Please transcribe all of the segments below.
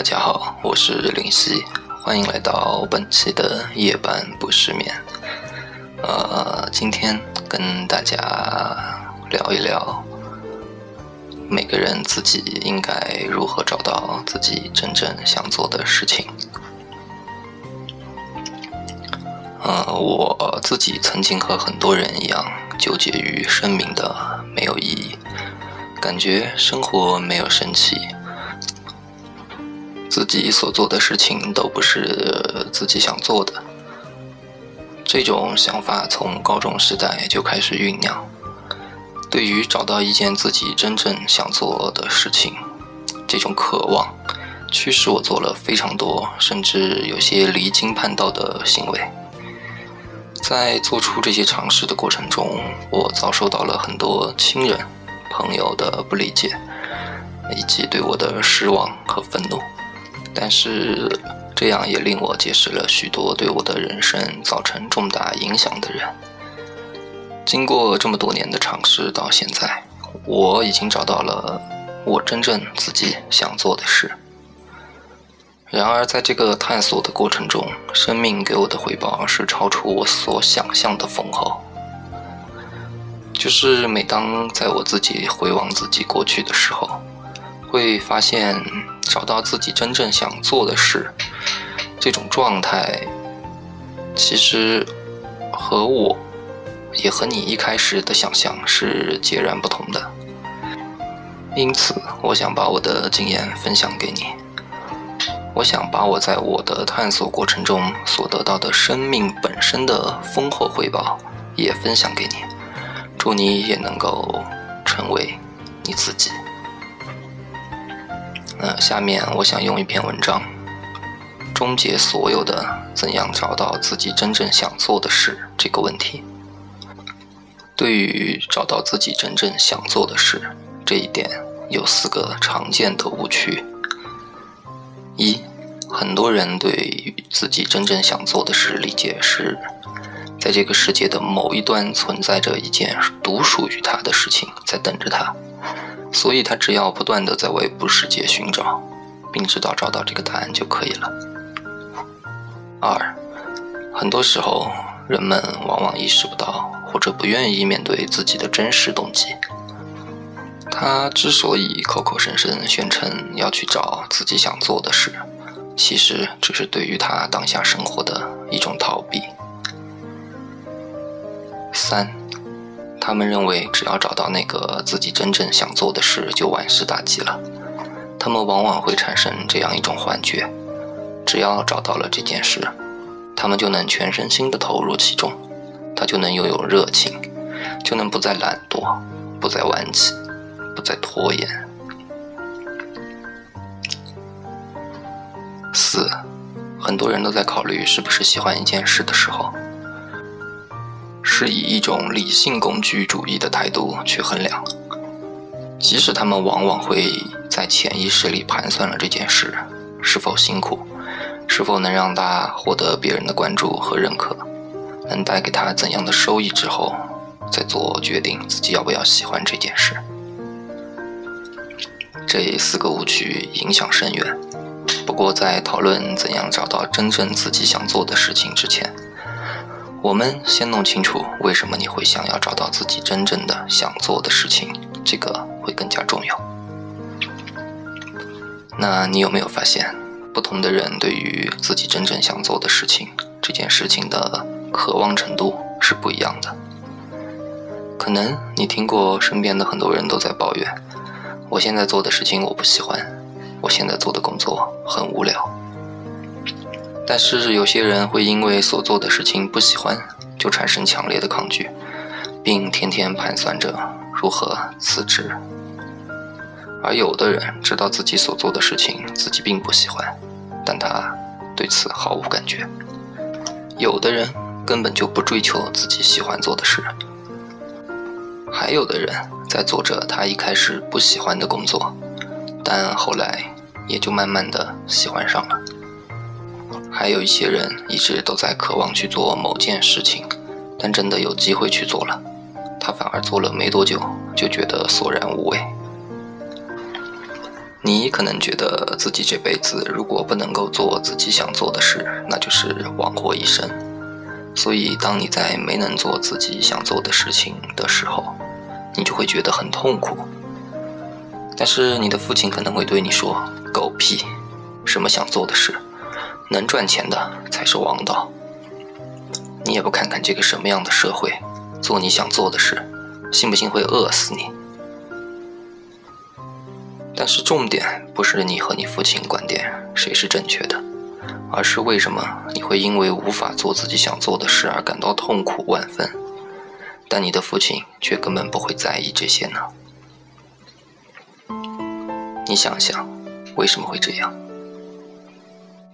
大家好，我是林夕，欢迎来到本期的夜半不失眠。呃，今天跟大家聊一聊，每个人自己应该如何找到自己真正想做的事情。呃，我自己曾经和很多人一样，纠结于生命的没有意义，感觉生活没有生气。自己所做的事情都不是自己想做的，这种想法从高中时代就开始酝酿。对于找到一件自己真正想做的事情，这种渴望驱使我做了非常多，甚至有些离经叛道的行为。在做出这些尝试的过程中，我遭受到了很多亲人、朋友的不理解，以及对我的失望和愤怒。但是，这样也令我结识了许多对我的人生造成重大影响的人。经过这么多年的尝试，到现在，我已经找到了我真正自己想做的事。然而，在这个探索的过程中，生命给我的回报是超出我所想象的丰厚。就是每当在我自己回望自己过去的时候，会发现。找到自己真正想做的事，这种状态，其实和我，也和你一开始的想象是截然不同的。因此，我想把我的经验分享给你。我想把我在我的探索过程中所得到的生命本身的丰厚回报也分享给你。祝你也能够成为你自己。那下面我想用一篇文章终结所有的怎样找到自己真正想做的事这个问题。对于找到自己真正想做的事这一点，有四个常见的误区。一，很多人对于自己真正想做的事理解是，在这个世界的某一端存在着一件独属于他的事情在等着他。所以他只要不断的在外部世界寻找，并知道找到这个答案就可以了。二，很多时候人们往往意识不到或者不愿意面对自己的真实动机。他之所以口口声声宣称要去找自己想做的事，其实只是对于他当下生活的一种逃避。三。他们认为，只要找到那个自己真正想做的事，就万事大吉了。他们往往会产生这样一种幻觉：只要找到了这件事，他们就能全身心地投入其中，他就能拥有热情，就能不再懒惰，不再顽疾，不再拖延。四，很多人都在考虑是不是喜欢一件事的时候。是以一种理性工具主义的态度去衡量，即使他们往往会在潜意识里盘算了这件事是否辛苦，是否能让他获得别人的关注和认可，能带给他怎样的收益之后，再做决定自己要不要喜欢这件事。这四个误区影响深远。不过，在讨论怎样找到真正自己想做的事情之前，我们先弄清楚为什么你会想要找到自己真正的想做的事情，这个会更加重要。那你有没有发现，不同的人对于自己真正想做的事情这件事情的渴望程度是不一样的？可能你听过身边的很多人都在抱怨：“我现在做的事情我不喜欢，我现在做的工作很无聊。”但是有些人会因为所做的事情不喜欢，就产生强烈的抗拒，并天天盘算着如何辞职。而有的人知道自己所做的事情自己并不喜欢，但他对此毫无感觉。有的人根本就不追求自己喜欢做的事，还有的人在做着他一开始不喜欢的工作，但后来也就慢慢的喜欢上了。还有一些人一直都在渴望去做某件事情，但真的有机会去做了，他反而做了没多久就觉得索然无味。你可能觉得自己这辈子如果不能够做自己想做的事，那就是枉活一生。所以，当你在没能做自己想做的事情的时候，你就会觉得很痛苦。但是，你的父亲可能会对你说：“狗屁，什么想做的事，能赚钱的才是王道。你也不看看这个什么样的社会，做你想做的事，信不信会饿死你？”但是重点不是你和你父亲观点谁是正确的，而是为什么你会因为无法做自己想做的事而感到痛苦万分，但你的父亲却根本不会在意这些呢？你想想，为什么会这样？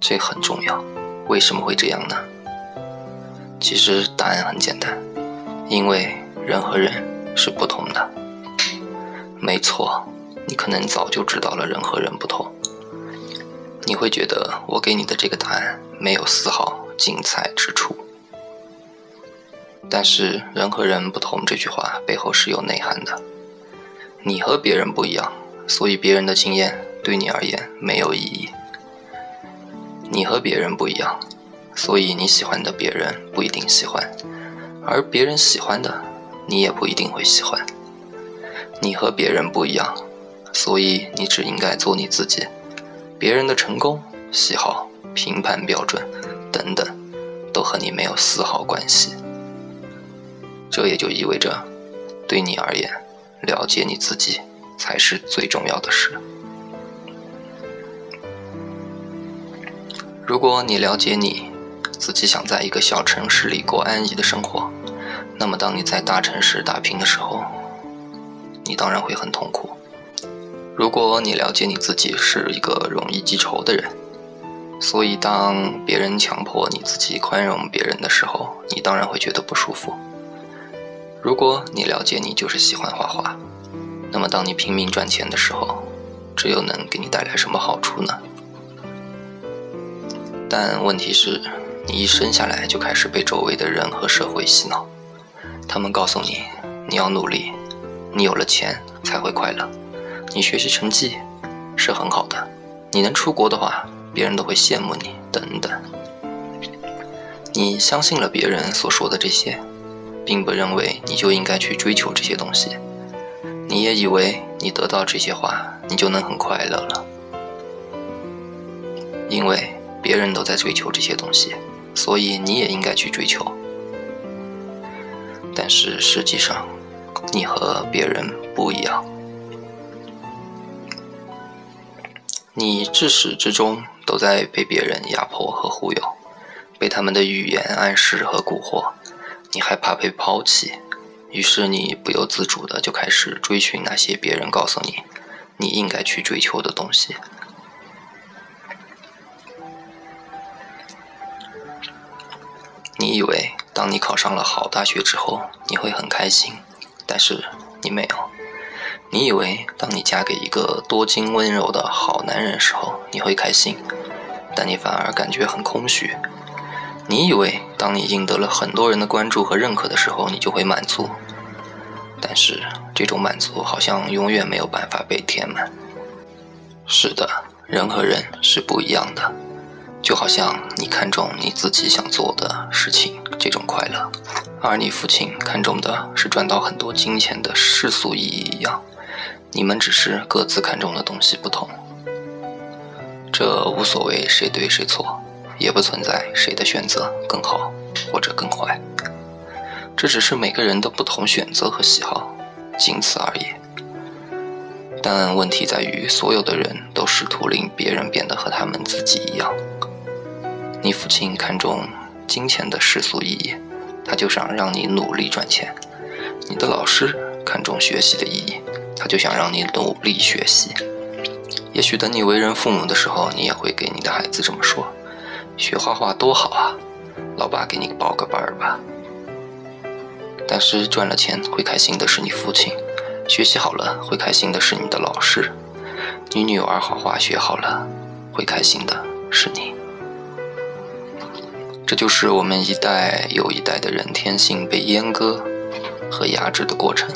这很重要。为什么会这样呢？其实答案很简单，因为人和人是不同的。没错。你可能早就知道了人和人不同，你会觉得我给你的这个答案没有丝毫精彩之处。但是人和人不同这句话背后是有内涵的。你和别人不一样，所以别人的经验对你而言没有意义。你和别人不一样，所以你喜欢的别人不一定喜欢，而别人喜欢的你也不一定会喜欢。你和别人不一样。所以你只应该做你自己，别人的成功、喜好、评判标准等等，都和你没有丝毫关系。这也就意味着，对你而言，了解你自己才是最重要的事。如果你了解你自己想在一个小城市里过安逸的生活，那么当你在大城市打拼的时候，你当然会很痛苦。如果你了解你自己是一个容易记仇的人，所以当别人强迫你自己宽容别人的时候，你当然会觉得不舒服。如果你了解你就是喜欢画画，那么当你拼命赚钱的时候，这又能给你带来什么好处呢？但问题是，你一生下来就开始被周围的人和社会洗脑，他们告诉你，你要努力，你有了钱才会快乐。你学习成绩是很好的，你能出国的话，别人都会羡慕你。等等，你相信了别人所说的这些，并不认为你就应该去追求这些东西。你也以为你得到这些话，你就能很快乐了，因为别人都在追求这些东西，所以你也应该去追求。但是实际上，你和别人不一样。你至始至终都在被别人压迫和忽悠，被他们的语言暗示和蛊惑。你害怕被抛弃，于是你不由自主的就开始追寻那些别人告诉你你应该去追求的东西。你以为当你考上了好大学之后你会很开心，但是你没有。你以为当你嫁给一个多金温柔的好男人时候，你会开心，但你反而感觉很空虚。你以为当你赢得了很多人的关注和认可的时候，你就会满足，但是这种满足好像永远没有办法被填满。是的，人和人是不一样的，就好像你看重你自己想做的事情这种快乐，而你父亲看重的是赚到很多金钱的世俗意义一样。你们只是各自看重的东西不同，这无所谓谁对谁错，也不存在谁的选择更好或者更坏，这只是每个人的不同选择和喜好，仅此而已。但问题在于，所有的人都试图令别人变得和他们自己一样。你父亲看重金钱的世俗意义，他就想让你努力赚钱；你的老师看重学习的意义。他就想让你努力学习，也许等你为人父母的时候，你也会给你的孩子这么说：“学画画多好啊，老爸给你报个班吧。”但是赚了钱会开心的是你父亲，学习好了会开心的是你的老师，你女儿画画学好了会开心的是你。这就是我们一代又一代的人天性被阉割和压制的过程。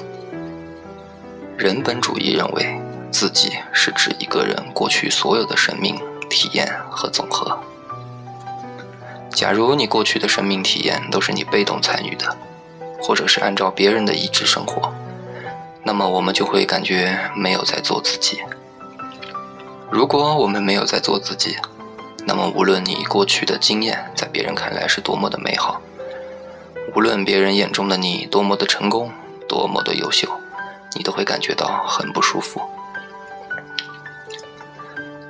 人本主义认为，自己是指一个人过去所有的生命体验和总和。假如你过去的生命体验都是你被动参与的，或者是按照别人的意志生活，那么我们就会感觉没有在做自己。如果我们没有在做自己，那么无论你过去的经验在别人看来是多么的美好，无论别人眼中的你多么的成功、多么的优秀，你都会感觉到很不舒服。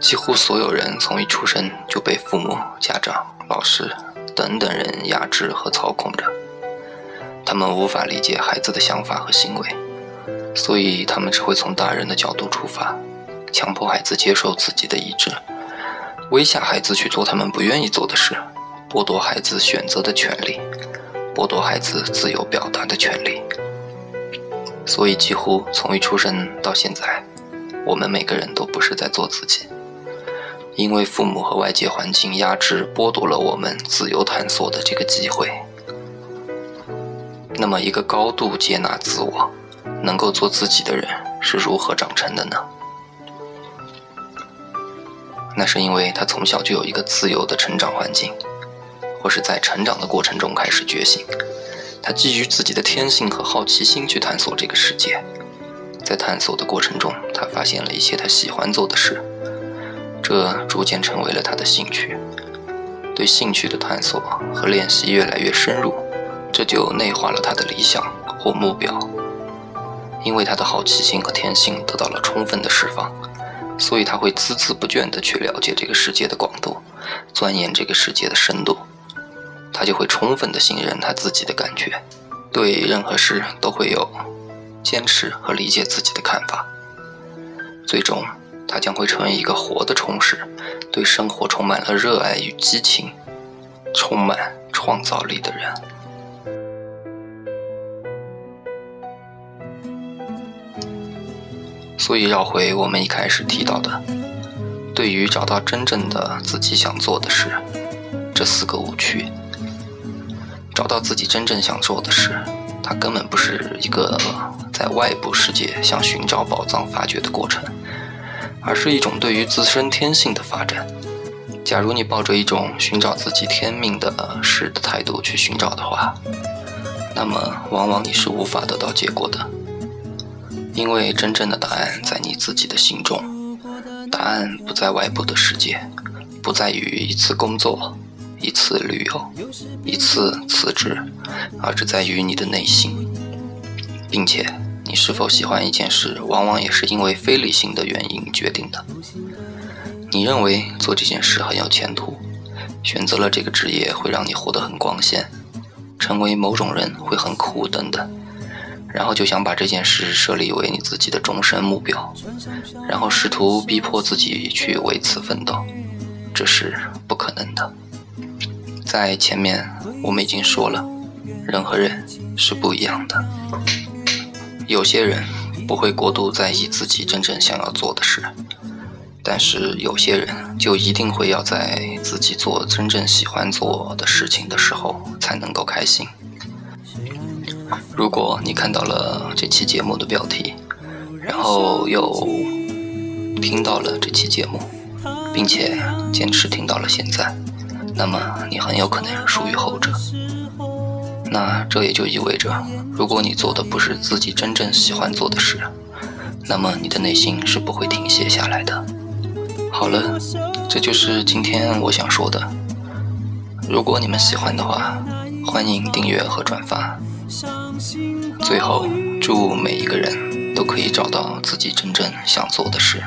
几乎所有人从一出生就被父母、家长、老师等等人压制和操控着，他们无法理解孩子的想法和行为，所以他们只会从大人的角度出发，强迫孩子接受自己的意志，威吓孩子去做他们不愿意做的事，剥夺孩子选择的权利，剥夺孩子自由表达的权利。所以，几乎从一出生到现在，我们每个人都不是在做自己。因为父母和外界环境压制、剥夺了我们自由探索的这个机会。那么，一个高度接纳自我、能够做自己的人是如何长成的呢？那是因为他从小就有一个自由的成长环境，或是在成长的过程中开始觉醒。他基于自己的天性和好奇心去探索这个世界，在探索的过程中，他发现了一些他喜欢做的事。这逐渐成为了他的兴趣，对兴趣的探索和练习越来越深入，这就内化了他的理想或目标。因为他的好奇心和天性得到了充分的释放，所以他会孜孜不倦地去了解这个世界的广度，钻研这个世界的深度。他就会充分地信任他自己的感觉，对任何事都会有坚持和理解自己的看法，最终。他将会成为一个活的充实，对生活充满了热爱与激情，充满创造力的人。所以，绕回我们一开始提到的，对于找到真正的自己想做的事，这四个误区。找到自己真正想做的事，它根本不是一个在外部世界想寻找宝藏发掘的过程。而是一种对于自身天性的发展。假如你抱着一种寻找自己天命的事的态度去寻找的话，那么往往你是无法得到结果的。因为真正的答案在你自己的心中，答案不在外部的世界，不在于一次工作、一次旅游、一次辞职，而是在于你的内心，并且。你是否喜欢一件事，往往也是因为非理性的原因决定的。你认为做这件事很有前途，选择了这个职业会让你活得很光鲜，成为某种人会很苦等等，然后就想把这件事设立为你自己的终身目标，然后试图逼迫自己去为此奋斗，这是不可能的。在前面我们已经说了，人和人是不一样的。有些人不会过度在意自己真正想要做的事，但是有些人就一定会要在自己做真正喜欢做的事情的时候才能够开心。如果你看到了这期节目的标题，然后又听到了这期节目，并且坚持听到了现在，那么你很有可能属于后者。那这也就意味着，如果你做的不是自己真正喜欢做的事，那么你的内心是不会停歇下来的。好了，这就是今天我想说的。如果你们喜欢的话，欢迎订阅和转发。最后，祝每一个人都可以找到自己真正想做的事。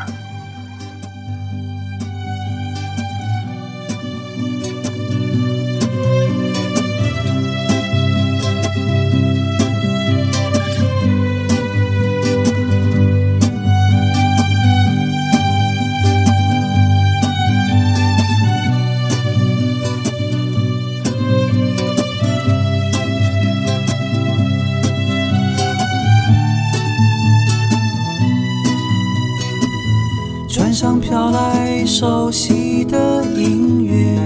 熟悉的音乐，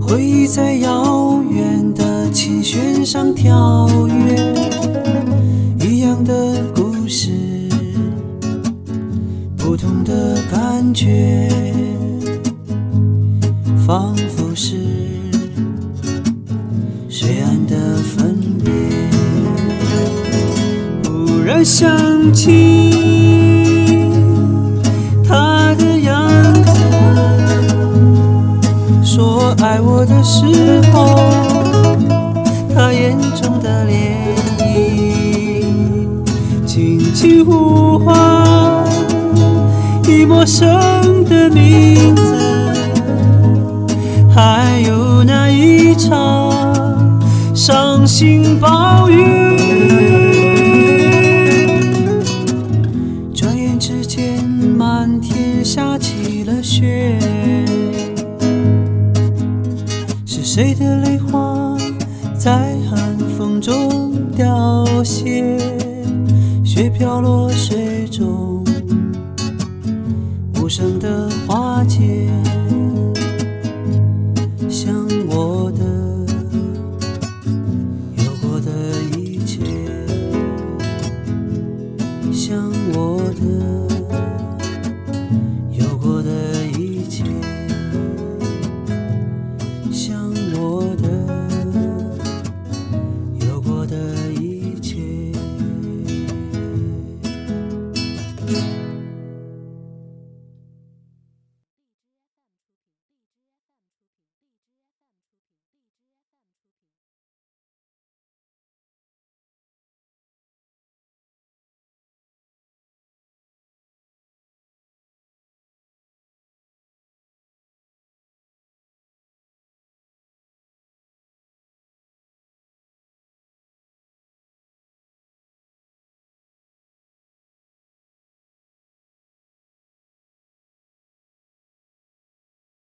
回忆在遥远的琴弦上跳跃，呼唤已陌生的名字，还有那一场伤心暴雨。最终无声的化解。